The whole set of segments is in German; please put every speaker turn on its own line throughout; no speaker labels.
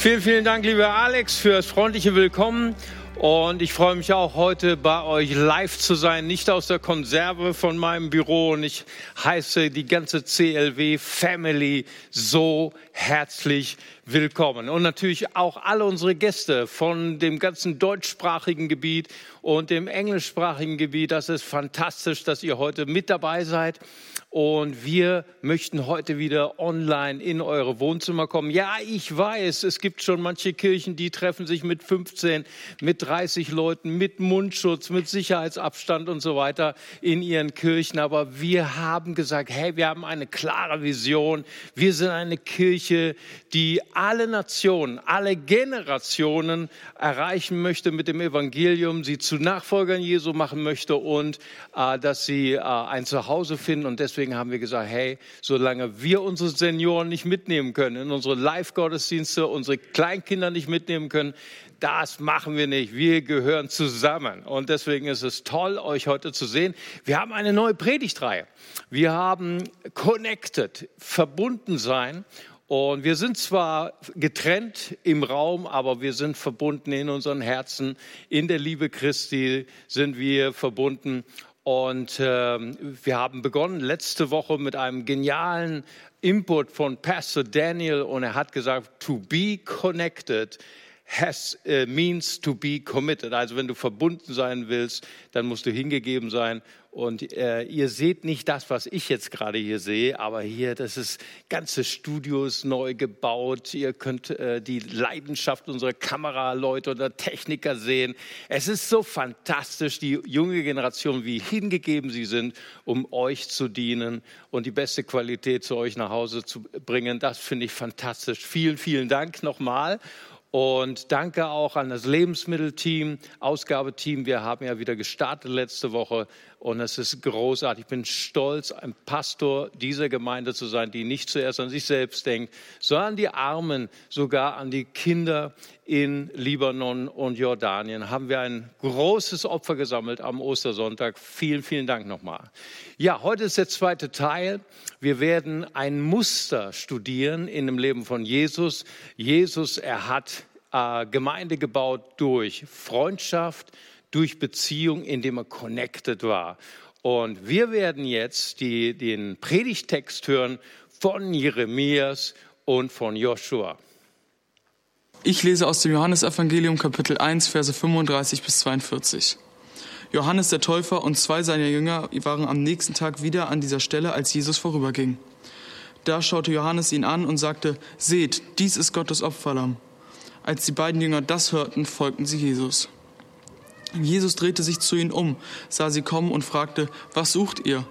Vielen, vielen Dank, lieber Alex, für das freundliche Willkommen. Und ich freue mich auch heute bei euch live zu sein, nicht aus der Konserve von meinem Büro. Und ich heiße die ganze CLW Family so herzlich willkommen. Und natürlich auch alle unsere Gäste von dem ganzen deutschsprachigen Gebiet und dem englischsprachigen Gebiet. Das ist fantastisch, dass ihr heute mit dabei seid. Und wir möchten heute wieder online in eure Wohnzimmer kommen. Ja, ich weiß, es gibt schon manche Kirchen, die treffen sich mit 15, mit 30 Leuten, mit Mundschutz, mit Sicherheitsabstand und so weiter in ihren Kirchen. Aber wir haben gesagt, hey, wir haben eine klare Vision. Wir sind eine Kirche, die alle Nationen, alle Generationen erreichen möchte mit dem Evangelium, sie zu Nachfolgern Jesu machen möchte und äh, dass sie äh, ein Zuhause finden. Und deswegen haben wir gesagt, hey, solange wir unsere Senioren nicht mitnehmen können, in unsere Live-Gottesdienste, unsere Kleinkinder nicht mitnehmen können, das machen wir nicht. Wir gehören zusammen. Und deswegen ist es toll, euch heute zu sehen. Wir haben eine neue Predigtreihe. Wir haben Connected, verbunden sein. Und wir sind zwar getrennt im Raum, aber wir sind verbunden in unseren Herzen. In der Liebe Christi sind wir verbunden. Und äh, wir haben begonnen letzte Woche mit einem genialen Input von Pastor Daniel und er hat gesagt, to be connected has, uh, means to be committed. Also wenn du verbunden sein willst, dann musst du hingegeben sein. Und äh, ihr seht nicht das, was ich jetzt gerade hier sehe, aber hier, das ist ganze Studios neu gebaut. Ihr könnt äh, die Leidenschaft unserer Kameraleute oder Techniker sehen. Es ist so fantastisch, die junge Generation, wie hingegeben sie sind, um euch zu dienen und die beste Qualität zu euch nach Hause zu bringen. Das finde ich fantastisch. Vielen, vielen Dank nochmal. Und danke auch an das Lebensmittelteam, Ausgabeteam. Wir haben ja wieder gestartet letzte Woche und es ist großartig. Ich bin stolz, ein Pastor dieser Gemeinde zu sein, die nicht zuerst an sich selbst denkt, sondern an die Armen, sogar an die Kinder in Libanon und Jordanien. Haben wir ein großes Opfer gesammelt am Ostersonntag. Vielen, vielen Dank nochmal. Ja, heute ist der zweite Teil. Wir werden ein Muster studieren in dem Leben von Jesus. Jesus, er hat äh, Gemeinde gebaut durch Freundschaft, durch Beziehung, indem er connected war. Und wir werden jetzt die, den Predigtext hören von Jeremias und von Joshua.
Ich lese aus dem Johannesevangelium Kapitel 1, Verse 35 bis 42. Johannes der Täufer und zwei seiner Jünger waren am nächsten Tag wieder an dieser Stelle, als Jesus vorüberging. Da schaute Johannes ihn an und sagte, Seht, dies ist Gottes Opferlamm. Als die beiden Jünger das hörten, folgten sie Jesus. Jesus drehte sich zu ihnen um, sah sie kommen und fragte, was sucht ihr?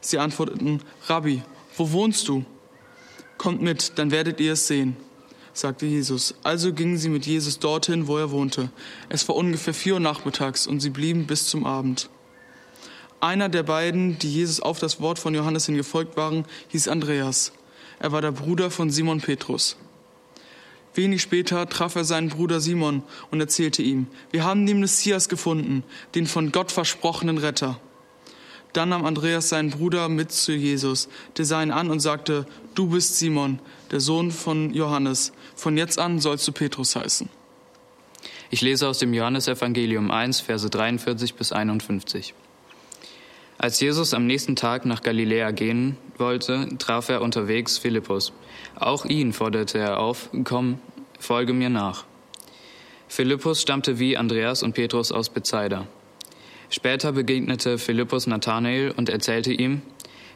Sie antworteten, Rabbi, wo wohnst du? Kommt mit, dann werdet ihr es sehen, sagte Jesus. Also gingen sie mit Jesus dorthin, wo er wohnte. Es war ungefähr vier Uhr nachmittags und sie blieben bis zum Abend. Einer der beiden, die Jesus auf das Wort von Johannes hin gefolgt waren, hieß Andreas. Er war der Bruder von Simon Petrus. Wenig später traf er seinen Bruder Simon und erzählte ihm, wir haben den Messias gefunden, den von Gott versprochenen Retter. Dann nahm Andreas seinen Bruder mit zu Jesus, der sah ihn an und sagte, du bist Simon, der Sohn von Johannes, von jetzt an sollst du Petrus heißen.
Ich lese aus dem Johannesevangelium 1, Verse 43 bis 51. Als Jesus am nächsten Tag nach Galiläa gehen wollte, traf er unterwegs Philippus. Auch ihn forderte er auf, komm, folge mir nach. Philippus stammte wie Andreas und Petrus aus Bethsaida. Später begegnete Philippus Nathanael und erzählte ihm,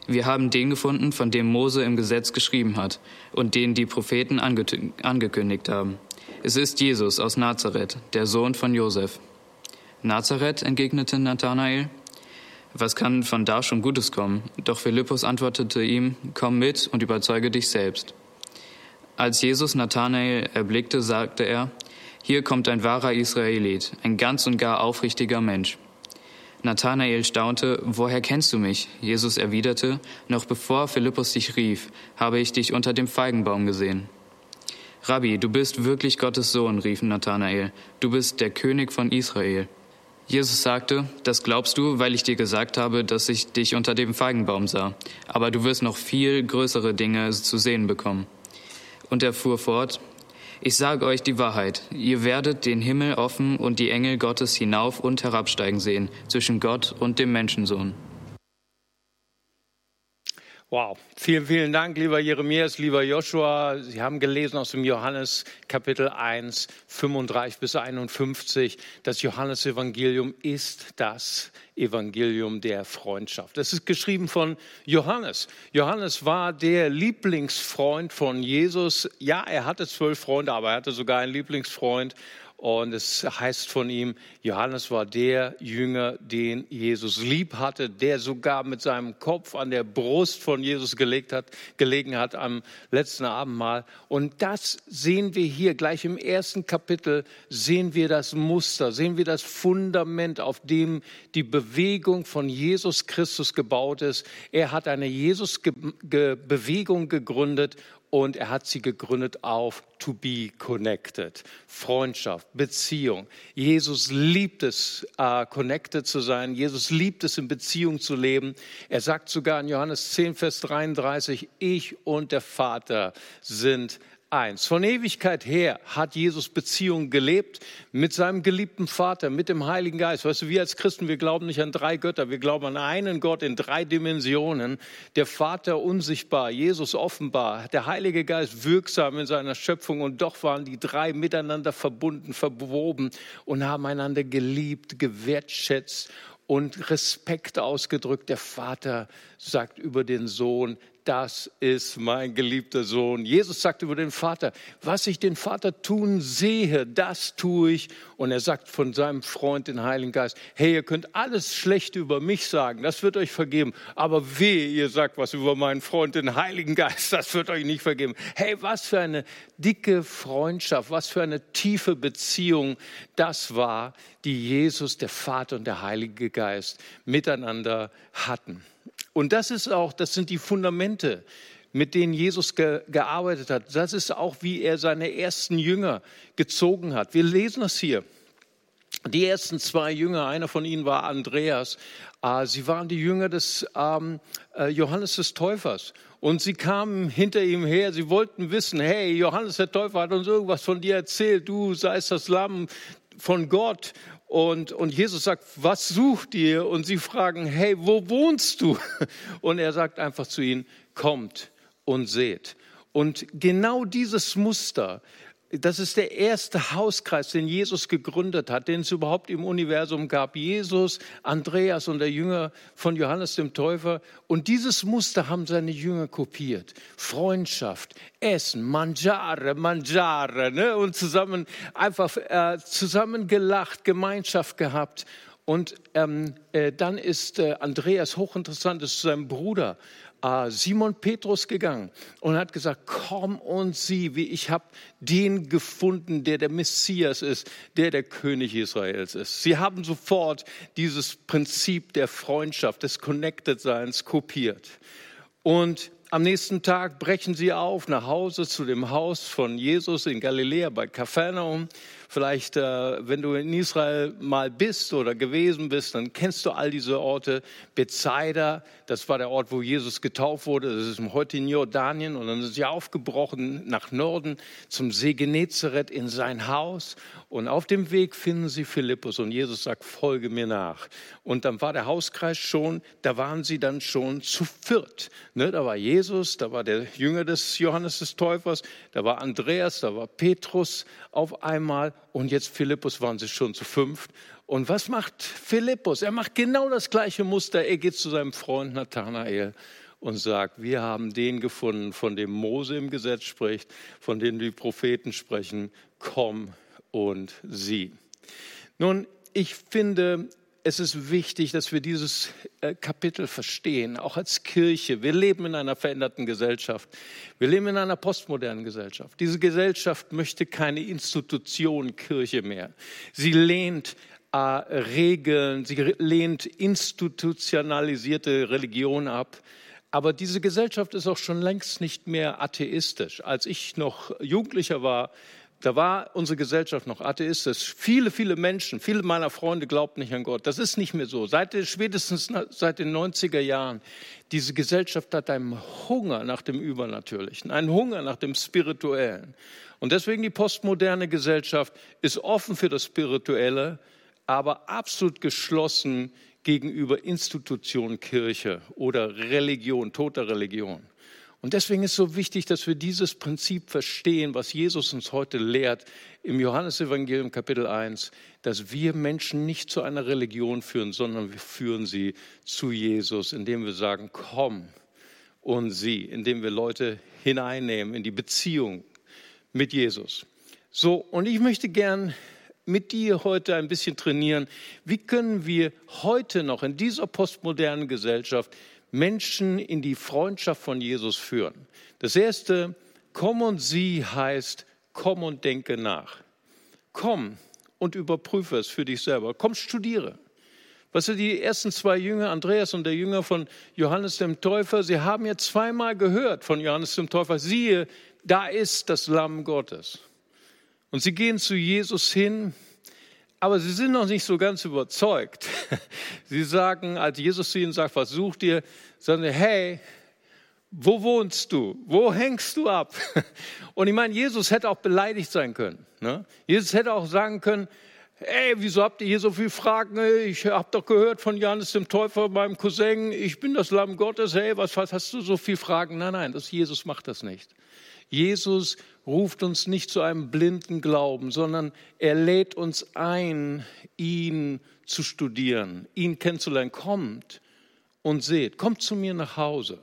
wir haben den gefunden, von dem Mose im Gesetz geschrieben hat und den die Propheten angekündigt haben. Es ist Jesus aus Nazareth, der Sohn von Josef. Nazareth, entgegnete Nathanael, was kann von da schon Gutes kommen? Doch Philippus antwortete ihm, komm mit und überzeuge dich selbst. Als Jesus Nathanael erblickte, sagte er, hier kommt ein wahrer Israelit, ein ganz und gar aufrichtiger Mensch. Nathanael staunte, woher kennst du mich? Jesus erwiderte, noch bevor Philippus dich rief, habe ich dich unter dem Feigenbaum gesehen. Rabbi, du bist wirklich Gottes Sohn, rief Nathanael, du bist der König von Israel. Jesus sagte, das glaubst du, weil ich dir gesagt habe, dass ich dich unter dem Feigenbaum sah. Aber du wirst noch viel größere Dinge zu sehen bekommen. Und er fuhr fort, Ich sage euch die Wahrheit, ihr werdet den Himmel offen und die Engel Gottes hinauf und herabsteigen sehen, zwischen Gott und dem Menschensohn.
Wow, vielen, vielen Dank, lieber Jeremias, lieber Joshua. Sie haben gelesen aus dem Johannes Kapitel 1, 35 bis 51. Das Johannesevangelium ist das Evangelium der Freundschaft. Das ist geschrieben von Johannes. Johannes war der Lieblingsfreund von Jesus. Ja, er hatte zwölf Freunde, aber er hatte sogar einen Lieblingsfreund und es heißt von ihm, Johannes war der Jünger, den Jesus lieb hatte, der sogar mit seinem Kopf an der Brust von Jesus gelegt hat, gelegen hat am letzten Abendmahl. Und das sehen wir hier gleich im ersten Kapitel, sehen wir das Muster, sehen wir das Fundament, auf dem die Bewegung von Jesus Christus gebaut ist. Er hat eine Jesus-Bewegung gegründet und er hat sie gegründet auf to be connected, Freundschaft, Beziehung. Jesus liebt es, uh, connected zu sein. Jesus liebt es, in Beziehung zu leben. Er sagt sogar in Johannes 10, Vers 33, ich und der Vater sind eins. Von Ewigkeit her hat Jesus Beziehung gelebt mit seinem geliebten Vater, mit dem Heiligen Geist. Weißt du, wir als Christen, wir glauben nicht an drei Götter, wir glauben an einen Gott in drei Dimensionen. Der Vater unsichtbar, Jesus offenbar, der Heilige Geist wirksam in seiner Schöpfung und doch waren die drei miteinander verbunden, verwoben und haben einander geliebt, gewertschätzt und Respekt ausgedrückt. Der Vater sagt über den Sohn, das ist mein geliebter Sohn. Jesus sagt über den Vater, was ich den Vater tun sehe, das tue ich. Und er sagt von seinem Freund, den Heiligen Geist, hey, ihr könnt alles Schlechte über mich sagen, das wird euch vergeben. Aber weh, ihr sagt was über meinen Freund, den Heiligen Geist, das wird euch nicht vergeben. Hey, was für eine dicke Freundschaft, was für eine tiefe Beziehung das war, die Jesus, der Vater und der Heilige Geist miteinander hatten. Und das ist auch, das sind die Fundamente, mit denen Jesus ge gearbeitet hat. Das ist auch, wie er seine ersten Jünger gezogen hat. Wir lesen das hier. Die ersten zwei Jünger, einer von ihnen war Andreas. Äh, sie waren die Jünger des ähm, äh, Johannes des Täufers. Und sie kamen hinter ihm her. Sie wollten wissen, hey, Johannes der Täufer hat uns irgendwas von dir erzählt. Du seist das Lamm von Gott. Und, und Jesus sagt, was sucht ihr? Und sie fragen, hey, wo wohnst du? Und er sagt einfach zu ihnen, kommt und seht. Und genau dieses Muster das ist der erste Hauskreis, den Jesus gegründet hat, den es überhaupt im Universum gab. Jesus, Andreas und der Jünger von Johannes dem Täufer. Und dieses Muster haben seine Jünger kopiert. Freundschaft, Essen, Mangiare, Mangiare, ne? und zusammen einfach äh, zusammen gelacht, Gemeinschaft gehabt. Und ähm, äh, dann ist äh, Andreas hochinteressant, ist zu seinem Bruder Simon Petrus gegangen und hat gesagt, komm und sieh, wie ich habe den gefunden, der der Messias ist, der der König Israels ist. Sie haben sofort dieses Prinzip der Freundschaft, des Connected-Seins kopiert. Und am nächsten Tag brechen sie auf nach Hause zu dem Haus von Jesus in Galiläa bei Kapharnaum. Vielleicht, äh, wenn du in Israel mal bist oder gewesen bist, dann kennst du all diese Orte. Bethsaida, das war der Ort, wo Jesus getauft wurde. Das ist heute in Jordanien. Und dann sind sie aufgebrochen nach Norden zum See Genezareth in sein Haus. Und auf dem Weg finden sie Philippus und Jesus sagt, folge mir nach. Und dann war der Hauskreis schon, da waren sie dann schon zu viert. Ne, da war Jesus, da war der Jünger des Johannes des Täufers, da war Andreas, da war Petrus auf einmal und jetzt Philippus waren sie schon zu fünft. Und was macht Philippus? Er macht genau das gleiche Muster. Er geht zu seinem Freund Nathanael und sagt, wir haben den gefunden, von dem Mose im Gesetz spricht, von dem die Propheten sprechen, komm und sie. Nun, ich finde, es ist wichtig, dass wir dieses äh, Kapitel verstehen, auch als Kirche. Wir leben in einer veränderten Gesellschaft. Wir leben in einer postmodernen Gesellschaft. Diese Gesellschaft möchte keine Institution Kirche mehr. Sie lehnt äh, Regeln, sie lehnt institutionalisierte Religion ab. Aber diese Gesellschaft ist auch schon längst nicht mehr atheistisch. Als ich noch Jugendlicher war, da war unsere Gesellschaft noch atheistisch. Viele, viele Menschen, viele meiner Freunde glaubten nicht an Gott. Das ist nicht mehr so. Seit spätestens seit den 90er Jahren, diese Gesellschaft hat einen Hunger nach dem Übernatürlichen, einen Hunger nach dem Spirituellen. Und deswegen die postmoderne Gesellschaft ist offen für das Spirituelle, aber absolut geschlossen gegenüber Institutionen, Kirche oder Religion, toter Religion. Und deswegen ist so wichtig, dass wir dieses Prinzip verstehen, was Jesus uns heute lehrt im Johannesevangelium Kapitel 1, dass wir Menschen nicht zu einer Religion führen, sondern wir führen sie zu Jesus, indem wir sagen, komm und sieh, indem wir Leute hineinnehmen in die Beziehung mit Jesus. So, und ich möchte gern mit dir heute ein bisschen trainieren. Wie können wir heute noch in dieser postmodernen Gesellschaft Menschen in die Freundschaft von Jesus führen. Das erste, komm und sieh heißt, komm und denke nach. Komm und überprüfe es für dich selber. Komm, studiere. Was sind die ersten zwei Jünger, Andreas und der Jünger von Johannes dem Täufer, sie haben ja zweimal gehört von Johannes dem Täufer, siehe, da ist das Lamm Gottes. Und sie gehen zu Jesus hin aber sie sind noch nicht so ganz überzeugt. Sie sagen, als Jesus zu ihnen sagt, was sucht ihr, sagen sie, hey, wo wohnst du? Wo hängst du ab? Und ich meine, Jesus hätte auch beleidigt sein können. Ne? Jesus hätte auch sagen können, ey, wieso habt ihr hier so viele Fragen? Ich habe doch gehört von Johannes dem Täufer, meinem Cousin, ich bin das Lamm Gottes, hey, was, was hast du so viele Fragen? Nein, nein, das Jesus macht das nicht. Jesus ruft uns nicht zu einem blinden Glauben, sondern er lädt uns ein, ihn zu studieren, ihn kennenzulernen. Kommt und seht, kommt zu mir nach Hause.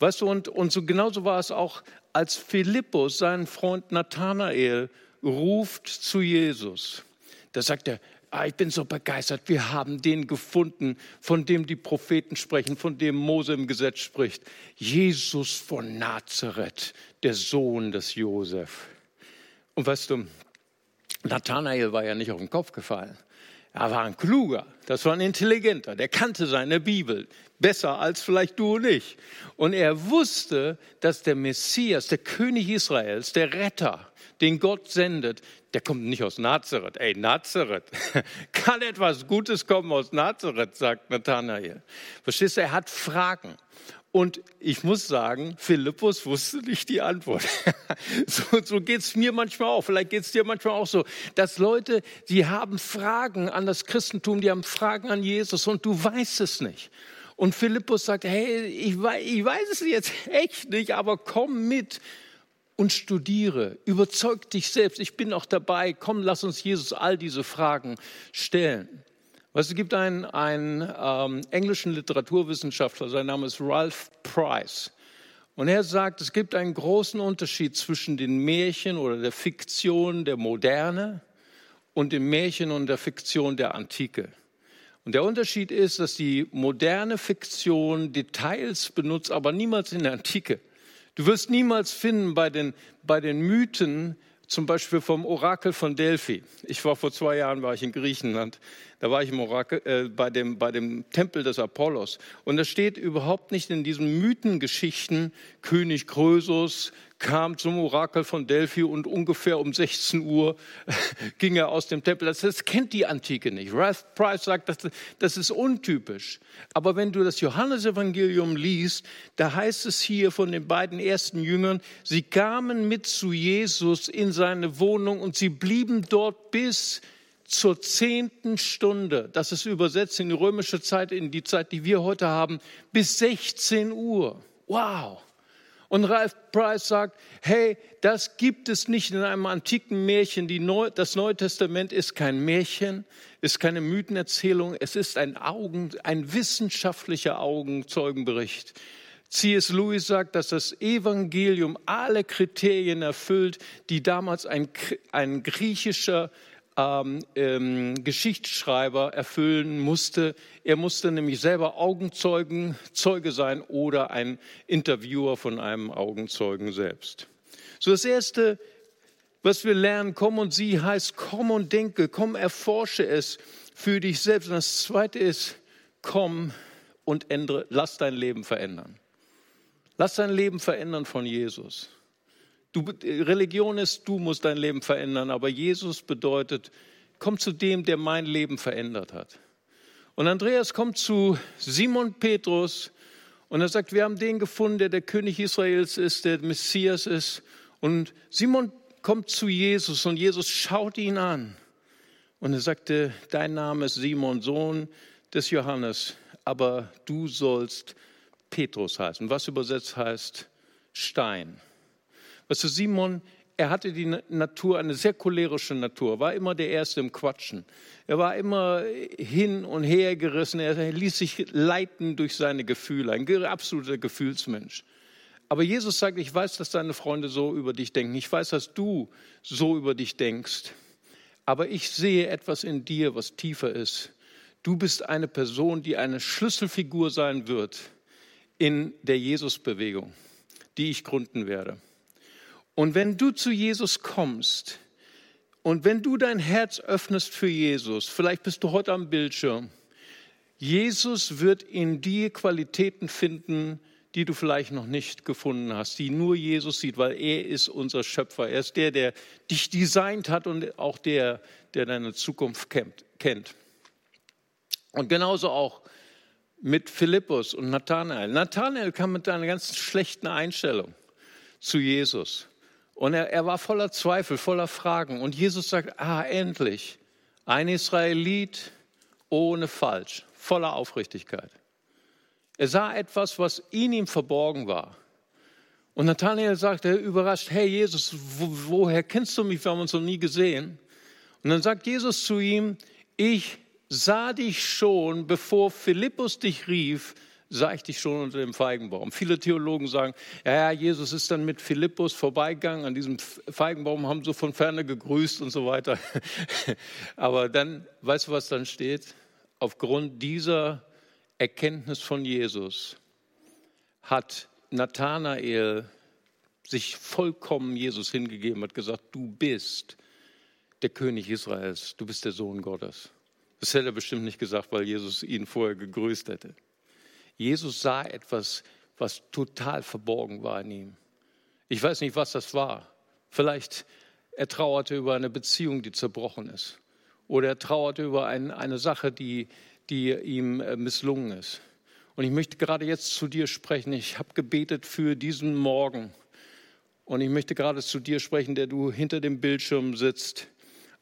Weißt du, und, und so genauso war es auch, als Philippus seinen Freund Nathanael ruft zu Jesus. Da sagt er, ah, ich bin so begeistert, wir haben den gefunden, von dem die Propheten sprechen, von dem Mose im Gesetz spricht. Jesus von Nazareth, der Sohn des Josef. Und weißt du, Nathanael war ja nicht auf den Kopf gefallen. Er war ein kluger, das war ein intelligenter, der kannte seine Bibel besser als vielleicht du und ich. Und er wusste, dass der Messias, der König Israels, der Retter, den Gott sendet, der kommt nicht aus Nazareth. Ey, Nazareth, kann etwas Gutes kommen aus Nazareth, sagt Nathanael. Verstehst du, er hat Fragen. Und ich muss sagen, Philippus wusste nicht die Antwort. so so geht es mir manchmal auch, vielleicht geht es dir manchmal auch so, dass Leute, die haben Fragen an das Christentum, die haben Fragen an Jesus und du weißt es nicht. Und Philippus sagt, hey, ich weiß, ich weiß es jetzt echt nicht, aber komm mit und studiere, überzeug dich selbst, ich bin auch dabei, komm, lass uns Jesus all diese Fragen stellen. Weißt, es gibt einen, einen ähm, englischen Literaturwissenschaftler, sein Name ist Ralph Price. Und er sagt, es gibt einen großen Unterschied zwischen den Märchen oder der Fiktion der Moderne und den Märchen und der Fiktion der Antike. Und der Unterschied ist, dass die moderne Fiktion Details benutzt, aber niemals in der Antike. Du wirst niemals finden bei den, bei den Mythen, zum Beispiel vom Orakel von Delphi. Ich war vor zwei Jahren war ich in Griechenland. Da war ich im Orakel, äh, bei, dem, bei dem Tempel des Apollos. Und da steht überhaupt nicht in diesen Mythengeschichten, König Krösus kam zum Orakel von Delphi und ungefähr um 16 Uhr ging er aus dem Tempel. Das, das kennt die Antike nicht. Ralph Price sagt, das, das ist untypisch. Aber wenn du das Johannesevangelium liest, da heißt es hier von den beiden ersten Jüngern, sie kamen mit zu Jesus in seine Wohnung und sie blieben dort bis zur zehnten Stunde, das ist übersetzt in die römische Zeit, in die Zeit, die wir heute haben, bis 16 Uhr. Wow. Und Ralph Price sagt, hey, das gibt es nicht in einem antiken Märchen. Neu, das Neue Testament ist kein Märchen, ist keine Mythenerzählung, es ist ein, Augen, ein wissenschaftlicher Augenzeugenbericht. C.S. Lewis sagt, dass das Evangelium alle Kriterien erfüllt, die damals ein, ein griechischer ähm, ähm, Geschichtsschreiber erfüllen musste. Er musste nämlich selber Augenzeugen, Zeuge sein oder ein Interviewer von einem Augenzeugen selbst. So das erste, was wir lernen, komm und sieh, heißt komm und denke, komm, erforsche es für dich selbst. Und das zweite ist, komm und ändere, lass dein Leben verändern. Lass dein Leben verändern von Jesus. Du, Religion ist, du musst dein Leben verändern, aber Jesus bedeutet, komm zu dem, der mein Leben verändert hat. Und Andreas kommt zu Simon Petrus und er sagt, wir haben den gefunden, der der König Israels ist, der Messias ist. Und Simon kommt zu Jesus und Jesus schaut ihn an. Und er sagte, dein Name ist Simon, Sohn des Johannes, aber du sollst Petrus heißen, was übersetzt heißt Stein. Weißt du, Simon, er hatte die Natur, eine sehr cholerische Natur, war immer der Erste im Quatschen. Er war immer hin und her gerissen, er ließ sich leiten durch seine Gefühle, ein absoluter Gefühlsmensch. Aber Jesus sagt, ich weiß, dass deine Freunde so über dich denken, ich weiß, dass du so über dich denkst, aber ich sehe etwas in dir, was tiefer ist. Du bist eine Person, die eine Schlüsselfigur sein wird in der Jesus-Bewegung, die ich gründen werde. Und wenn du zu Jesus kommst und wenn du dein Herz öffnest für Jesus, vielleicht bist du heute am Bildschirm, Jesus wird in dir Qualitäten finden, die du vielleicht noch nicht gefunden hast, die nur Jesus sieht, weil er ist unser Schöpfer. Er ist der, der dich designt hat und auch der, der deine Zukunft kennt. Und genauso auch mit Philippus und Nathanael. Nathanael kam mit einer ganz schlechten Einstellung zu Jesus. Und er, er war voller Zweifel, voller Fragen. Und Jesus sagt, ah, endlich, ein Israelit ohne Falsch, voller Aufrichtigkeit. Er sah etwas, was in ihm verborgen war. Und Nathanael sagte überrascht, hey Jesus, wo, woher kennst du mich? Wir haben uns noch nie gesehen. Und dann sagt Jesus zu ihm, ich sah dich schon, bevor Philippus dich rief, sah ich dich schon unter dem Feigenbaum. Viele Theologen sagen, ja, Jesus ist dann mit Philippus vorbeigegangen, an diesem Feigenbaum haben so von ferne gegrüßt und so weiter. Aber dann, weißt du, was dann steht? Aufgrund dieser Erkenntnis von Jesus hat Nathanael sich vollkommen Jesus hingegeben, hat gesagt, du bist der König Israels, du bist der Sohn Gottes. Das hätte er bestimmt nicht gesagt, weil Jesus ihn vorher gegrüßt hätte. Jesus sah etwas, was total verborgen war in ihm. Ich weiß nicht, was das war. Vielleicht er trauerte über eine Beziehung, die zerbrochen ist. Oder er trauerte über ein, eine Sache, die, die ihm äh, misslungen ist. Und ich möchte gerade jetzt zu dir sprechen. Ich habe gebetet für diesen Morgen. Und ich möchte gerade zu dir sprechen, der du hinter dem Bildschirm sitzt.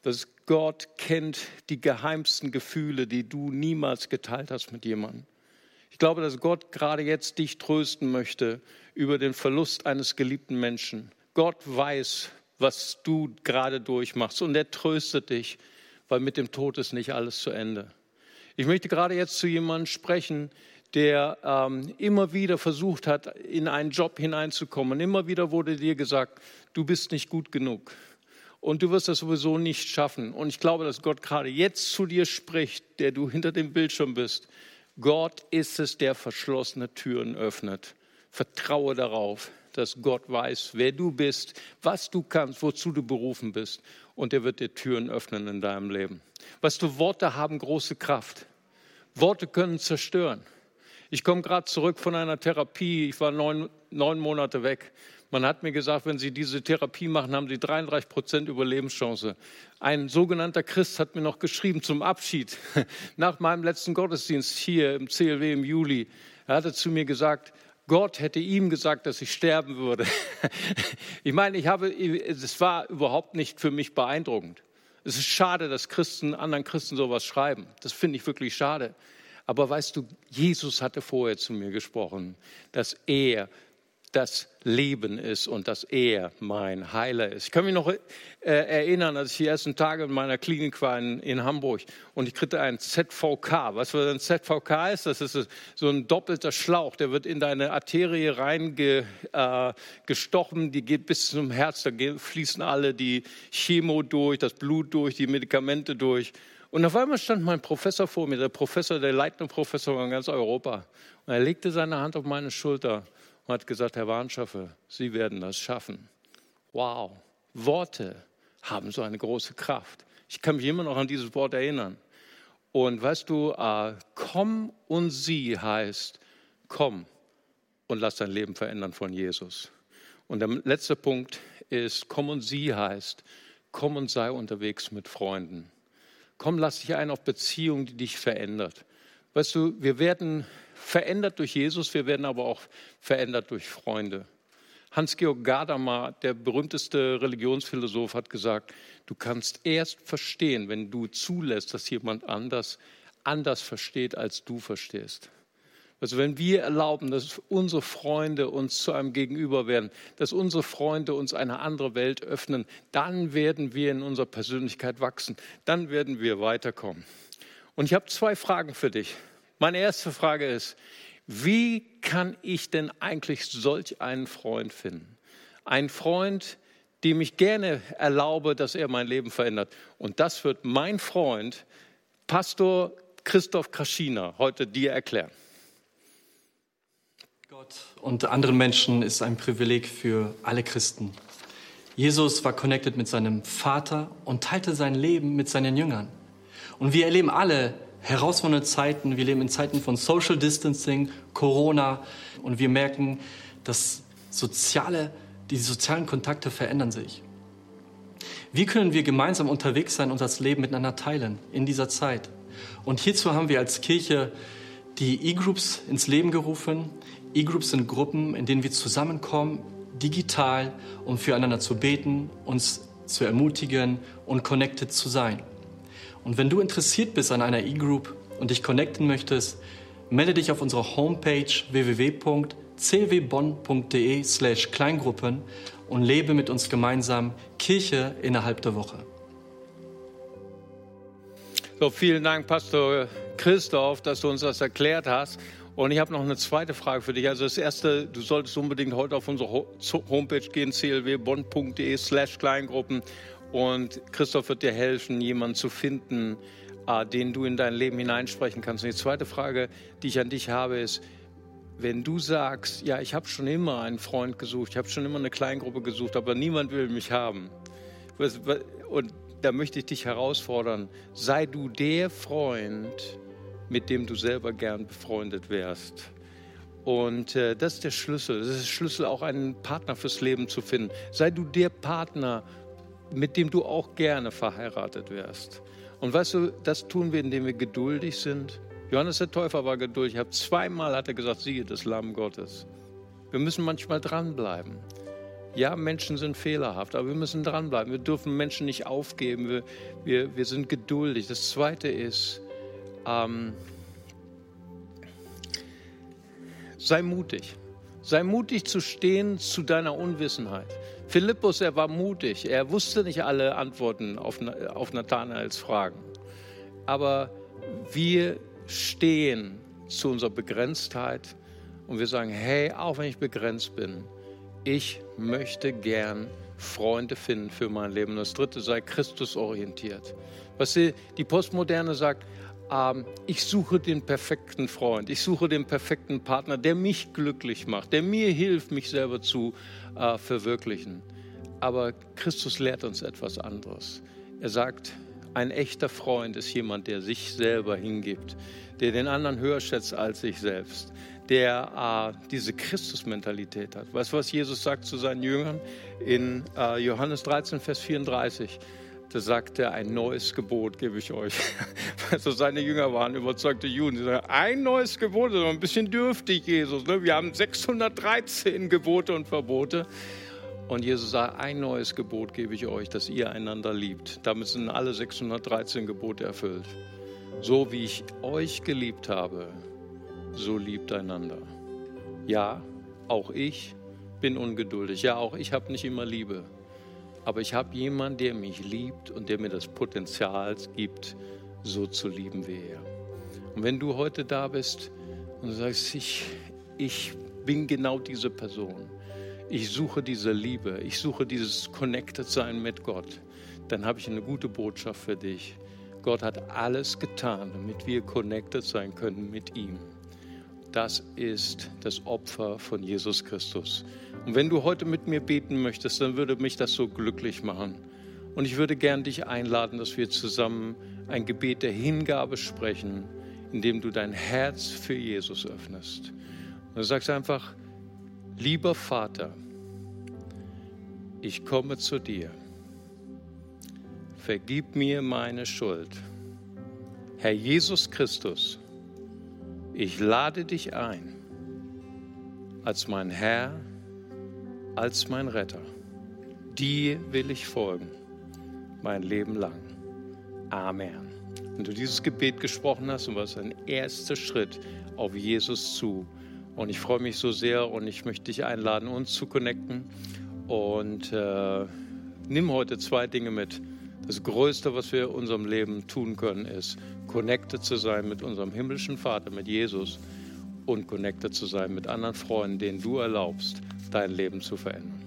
Dass Gott kennt die geheimsten Gefühle, die du niemals geteilt hast mit jemandem. Ich glaube, dass Gott gerade jetzt dich trösten möchte über den Verlust eines geliebten Menschen. Gott weiß, was du gerade durchmachst und er tröstet dich, weil mit dem Tod ist nicht alles zu Ende. Ich möchte gerade jetzt zu jemandem sprechen, der ähm, immer wieder versucht hat, in einen Job hineinzukommen. Immer wieder wurde dir gesagt, du bist nicht gut genug und du wirst das sowieso nicht schaffen. Und ich glaube, dass Gott gerade jetzt zu dir spricht, der du hinter dem Bildschirm bist Gott ist es, der verschlossene Türen öffnet. Vertraue darauf, dass Gott weiß, wer du bist, was du kannst, wozu du berufen bist. Und er wird dir Türen öffnen in deinem Leben. Weißt du, Worte haben große Kraft. Worte können zerstören. Ich komme gerade zurück von einer Therapie. Ich war neun, neun Monate weg. Man hat mir gesagt, wenn Sie diese Therapie machen, haben Sie 33 Prozent Überlebenschance. Ein sogenannter Christ hat mir noch geschrieben zum Abschied nach meinem letzten Gottesdienst hier im CLW im Juli. Er hatte zu mir gesagt, Gott hätte ihm gesagt, dass ich sterben würde. Ich meine, ich habe, es war überhaupt nicht für mich beeindruckend. Es ist schade, dass Christen anderen Christen sowas schreiben. Das finde ich wirklich schade. Aber weißt du, Jesus hatte vorher zu mir gesprochen, dass er das Leben ist und dass er mein Heiler ist. Ich kann mich noch äh, erinnern, als ich die ersten Tage in meiner Klinik war in, in Hamburg und ich kriegte ein ZVK. Was für ein ZVK ist? Das ist so ein doppelter Schlauch, der wird in deine Arterie reingestochen, äh, die geht bis zum Herz, da fließen alle die Chemo durch, das Blut durch, die Medikamente durch. Und auf einmal stand mein Professor vor mir, der Professor, der leitende Professor in ganz Europa. Und er legte seine Hand auf meine Schulter und hat gesagt, Herr Warnschaffe, Sie werden das schaffen. Wow, Worte haben so eine große Kraft. Ich kann mich immer noch an dieses Wort erinnern. Und weißt du, äh, komm und sieh heißt, komm und lass dein Leben verändern von Jesus. Und der letzte Punkt ist, komm und sie heißt, komm und sei unterwegs mit Freunden. Komm, lass dich ein auf Beziehungen, die dich verändert. Weißt du, wir werden verändert durch Jesus, wir werden aber auch verändert durch Freunde. Hans-Georg Gadamer, der berühmteste Religionsphilosoph, hat gesagt, du kannst erst verstehen, wenn du zulässt, dass jemand anders anders versteht, als du verstehst. Also wenn wir erlauben, dass unsere Freunde uns zu einem Gegenüber werden, dass unsere Freunde uns eine andere Welt öffnen, dann werden wir in unserer Persönlichkeit wachsen, dann werden wir weiterkommen. Und ich habe zwei Fragen für dich. Meine erste Frage ist, wie kann ich denn eigentlich solch einen Freund finden? Ein Freund, dem ich gerne erlaube, dass er mein Leben verändert. Und das wird mein Freund, Pastor Christoph Kraschiner, heute dir erklären.
Gott und anderen Menschen ist ein Privileg für alle Christen. Jesus war connected mit seinem Vater und teilte sein Leben mit seinen Jüngern. Und wir erleben alle herausfordernde Zeiten. Wir leben in Zeiten von Social Distancing, Corona und wir merken, dass soziale, die sozialen Kontakte verändern sich. Wie können wir gemeinsam unterwegs sein und das Leben miteinander teilen in dieser Zeit? Und hierzu haben wir als Kirche die E-Groups ins Leben gerufen. E-Groups sind Gruppen, in denen wir zusammenkommen, digital, um füreinander zu beten, uns zu ermutigen und connected zu sein. Und wenn du interessiert bist an einer E-Group und dich connecten möchtest, melde dich auf unserer Homepage www.cwbonn.de slash Kleingruppen und lebe mit uns gemeinsam Kirche innerhalb der Woche.
So, vielen Dank, Pastor Christoph, dass du uns das erklärt hast. Und ich habe noch eine zweite Frage für dich. Also das erste, du solltest unbedingt heute auf unsere Homepage gehen, clwbonn.de slash Kleingruppen und Christoph wird dir helfen, jemanden zu finden, äh, den du in dein Leben hineinsprechen kannst. Und die zweite Frage, die ich an dich habe, ist, wenn du sagst, ja, ich habe schon immer einen Freund gesucht, ich habe schon immer eine Kleingruppe gesucht, aber niemand will mich haben. Und da möchte ich dich herausfordern, sei du der Freund, mit dem du selber gern befreundet wärst. Und äh, das ist der Schlüssel. Das ist der Schlüssel, auch einen Partner fürs Leben zu finden. Sei du der Partner, mit dem du auch gerne verheiratet wärst. Und weißt du, das tun wir, indem wir geduldig sind. Johannes der Täufer war geduldig. Habe zweimal hat er gesagt, siehe das Lamm Gottes. Wir müssen manchmal dranbleiben. Ja, Menschen sind fehlerhaft, aber wir müssen dranbleiben. Wir dürfen Menschen nicht aufgeben. Wir, wir, wir sind geduldig. Das Zweite ist, ähm, sei mutig. Sei mutig zu stehen zu deiner Unwissenheit. Philippus, er war mutig. Er wusste nicht alle Antworten auf, auf Nathanaels Fragen. Aber wir stehen zu unserer Begrenztheit und wir sagen, hey, auch wenn ich begrenzt bin, ich möchte gern Freunde finden für mein Leben. Das dritte sei Christus orientiert. Was die Postmoderne sagt, ähm, ich suche den perfekten Freund, ich suche den perfekten Partner, der mich glücklich macht, der mir hilft, mich selber zu äh, verwirklichen. Aber Christus lehrt uns etwas anderes. Er sagt, ein echter Freund ist jemand, der sich selber hingibt, der den anderen höher schätzt als sich selbst, der äh, diese Christus-Mentalität hat. Weißt du, was Jesus sagt zu seinen Jüngern in äh, Johannes 13, Vers 34? Da sagt er, ein neues Gebot gebe ich euch. Also seine Jünger waren überzeugte Juden. Sie sagen, ein neues Gebot, das ist ein bisschen dürftig, Jesus. Ne? Wir haben 613 Gebote und Verbote. Und Jesus sagt, ein neues Gebot gebe ich euch, dass ihr einander liebt. Damit sind alle 613 Gebote erfüllt. So wie ich euch geliebt habe, so liebt einander. Ja, auch ich bin ungeduldig. Ja, auch ich habe nicht immer Liebe aber ich habe jemanden, der mich liebt und der mir das Potenzial gibt, so zu lieben wie er. Und wenn du heute da bist und du sagst, ich, ich bin genau diese Person, ich suche diese Liebe, ich suche dieses Connected Sein mit Gott, dann habe ich eine gute Botschaft für dich. Gott hat alles getan, damit wir connected sein können mit ihm. Das ist das Opfer von Jesus Christus. Und wenn du heute mit mir beten möchtest, dann würde mich das so glücklich machen. Und ich würde gern dich einladen, dass wir zusammen ein Gebet der Hingabe sprechen, indem du dein Herz für Jesus öffnest. Und du sagst einfach, lieber Vater, ich komme zu dir. Vergib mir meine Schuld. Herr Jesus Christus, ich lade dich ein als mein Herr, als mein Retter. Dir will ich folgen, mein Leben lang. Amen. Wenn du dieses Gebet gesprochen hast, und was ein erster Schritt auf Jesus zu. Und ich freue mich so sehr und ich möchte dich einladen, uns zu connecten. Und äh, nimm heute zwei Dinge mit. Das Größte, was wir in unserem Leben tun können, ist, connected zu sein mit unserem himmlischen Vater, mit Jesus und connected zu sein mit anderen Freunden, denen du erlaubst, dein Leben zu verändern.